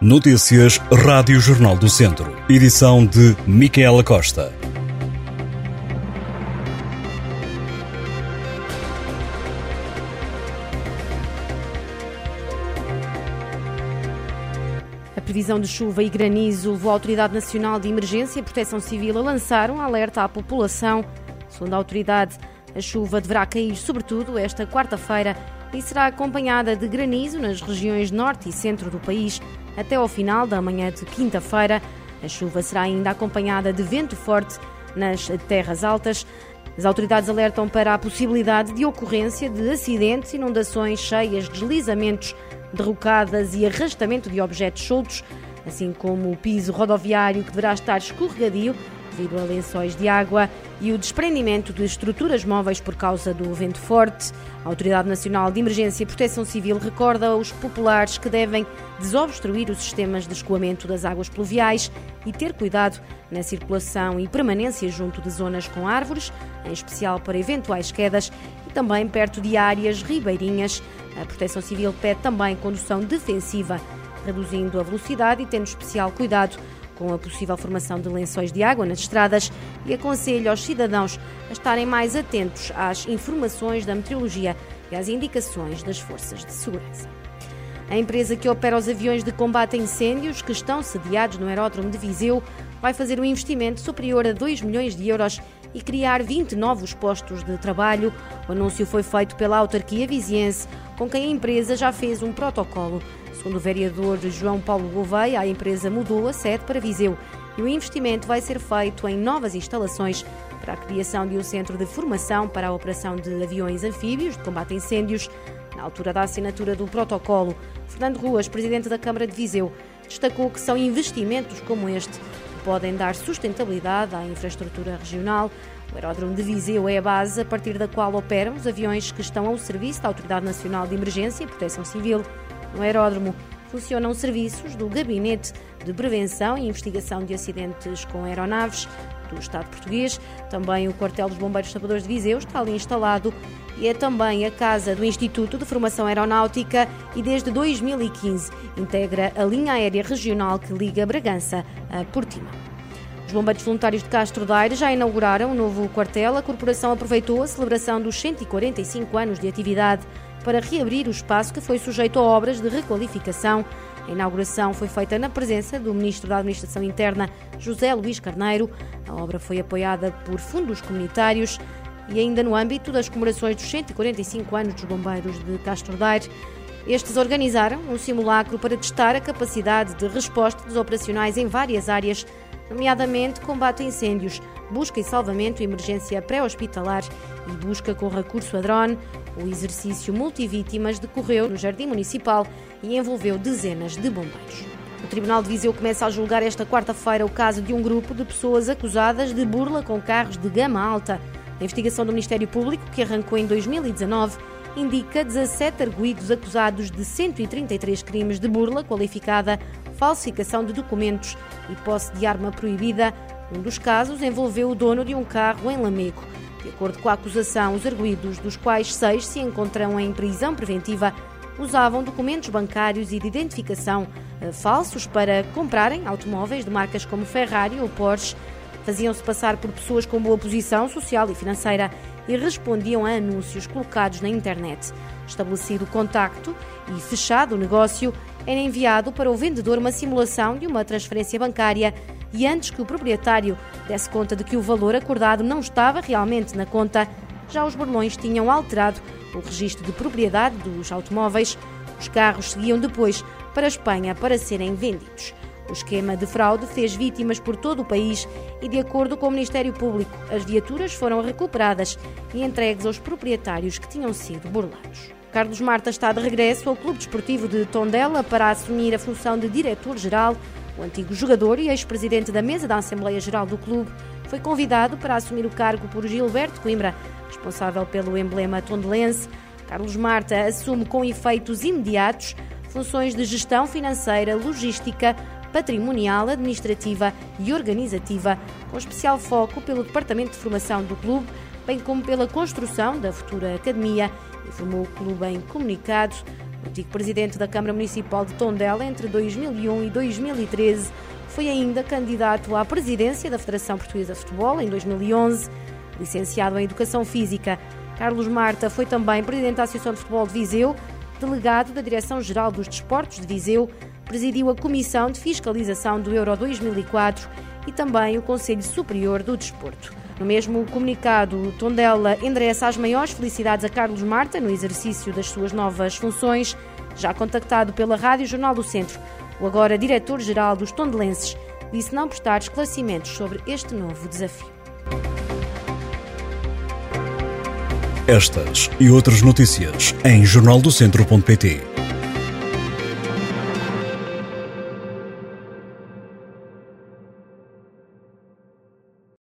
Notícias Rádio Jornal do Centro. Edição de Micaela Costa. A previsão de chuva e granizo levou a Autoridade Nacional de Emergência e Proteção Civil a lançar um alerta à população. Segundo a autoridade, a chuva deverá cair sobretudo esta quarta-feira e será acompanhada de granizo nas regiões norte e centro do país até ao final da manhã de quinta-feira. A chuva será ainda acompanhada de vento forte nas terras altas. As autoridades alertam para a possibilidade de ocorrência de acidentes, inundações cheias, deslizamentos, derrocadas e arrastamento de objetos soltos, assim como o piso rodoviário que deverá estar escorregadio devido a lençóis de água e o desprendimento de estruturas móveis por causa do vento forte. A Autoridade Nacional de Emergência e Proteção Civil recorda aos populares que devem desobstruir os sistemas de escoamento das águas pluviais e ter cuidado na circulação e permanência junto de zonas com árvores, em especial para eventuais quedas e também perto de áreas ribeirinhas. A Proteção Civil pede também condução defensiva, reduzindo a velocidade e tendo especial cuidado com a possível formação de lençóis de água nas estradas e aconselha aos cidadãos a estarem mais atentos às informações da meteorologia e às indicações das forças de segurança. A empresa que opera os aviões de combate a incêndios que estão sediados no aeródromo de Viseu vai fazer um investimento superior a 2 milhões de euros e criar 20 novos postos de trabalho. O anúncio foi feito pela autarquia viziense, com quem a empresa já fez um protocolo. Segundo o vereador João Paulo Gouveia, a empresa mudou a sede para Viseu e o investimento vai ser feito em novas instalações para a criação de um centro de formação para a operação de aviões anfíbios de combate a incêndios. Na altura da assinatura do protocolo, Fernando Ruas, presidente da Câmara de Viseu, destacou que são investimentos como este podem dar sustentabilidade à infraestrutura regional. O aeródromo de Viseu é a base a partir da qual operam os aviões que estão ao serviço da Autoridade Nacional de Emergência e Proteção Civil. No aeródromo funcionam serviços do Gabinete de Prevenção e Investigação de Acidentes com Aeronaves do Estado português. Também o Quartel dos Bombeiros Salvadores de Viseu está ali instalado e é também a casa do Instituto de Formação Aeronáutica e desde 2015 integra a linha aérea regional que liga Bragança a Portimão. Os bombeiros voluntários de Castro Daire já inauguraram um novo quartel. A corporação aproveitou a celebração dos 145 anos de atividade para reabrir o espaço que foi sujeito a obras de requalificação. A inauguração foi feita na presença do Ministro da Administração Interna, José Luís Carneiro. A obra foi apoiada por fundos comunitários e ainda no âmbito das comemorações dos 145 anos dos bombeiros de Castro Daire. Estes organizaram um simulacro para testar a capacidade de resposta dos operacionais em várias áreas, nomeadamente combate a incêndios, busca e salvamento, emergência pré-hospitalar e busca com recurso a drone. O exercício multivítimas decorreu no Jardim Municipal e envolveu dezenas de bombeiros. O Tribunal de Viseu começa a julgar esta quarta-feira o caso de um grupo de pessoas acusadas de burla com carros de gama alta. A investigação do Ministério Público, que arrancou em 2019, indica 17 arguídos acusados de 133 crimes de burla qualificada, falsificação de documentos e posse de arma proibida. Um dos casos envolveu o dono de um carro em Lamego. De acordo com a acusação, os arguídos, dos quais seis se encontram em prisão preventiva, usavam documentos bancários e de identificação eh, falsos para comprarem automóveis de marcas como Ferrari ou Porsche. Faziam-se passar por pessoas com boa posição social e financeira e respondiam a anúncios colocados na internet. Estabelecido o contacto e fechado o negócio, era enviado para o vendedor uma simulação de uma transferência bancária e antes que o proprietário desse conta de que o valor acordado não estava realmente na conta, já os burlões tinham alterado o registro de propriedade dos automóveis. Os carros seguiam depois para a Espanha para serem vendidos. O esquema de fraude fez vítimas por todo o país e, de acordo com o Ministério Público, as viaturas foram recuperadas e entregues aos proprietários que tinham sido burlados. Carlos Marta está de regresso ao Clube Desportivo de Tondela para assumir a função de diretor-geral o antigo jogador e ex-presidente da mesa da Assembleia Geral do clube foi convidado para assumir o cargo por Gilberto Coimbra, responsável pelo emblema tondelense. Carlos Marta assume com efeitos imediatos funções de gestão financeira, logística, patrimonial, administrativa e organizativa, com especial foco pelo Departamento de Formação do clube, bem como pela construção da futura academia, informou o clube em comunicado. O antigo presidente da Câmara Municipal de Tondela entre 2001 e 2013 foi ainda candidato à presidência da Federação Portuguesa de Futebol em 2011. Licenciado em Educação Física, Carlos Marta foi também presidente da Associação de Futebol de Viseu, delegado da Direção-Geral dos Desportos de Viseu, presidiu a Comissão de Fiscalização do Euro 2004 e também o Conselho Superior do Desporto. No mesmo comunicado, Tondela endereça as maiores felicidades a Carlos Marta no exercício das suas novas funções. Já contactado pela Rádio Jornal do Centro, o agora diretor-geral dos Tondelenses disse não prestar esclarecimentos sobre este novo desafio. Estas e outras notícias em jornaldocentro.pt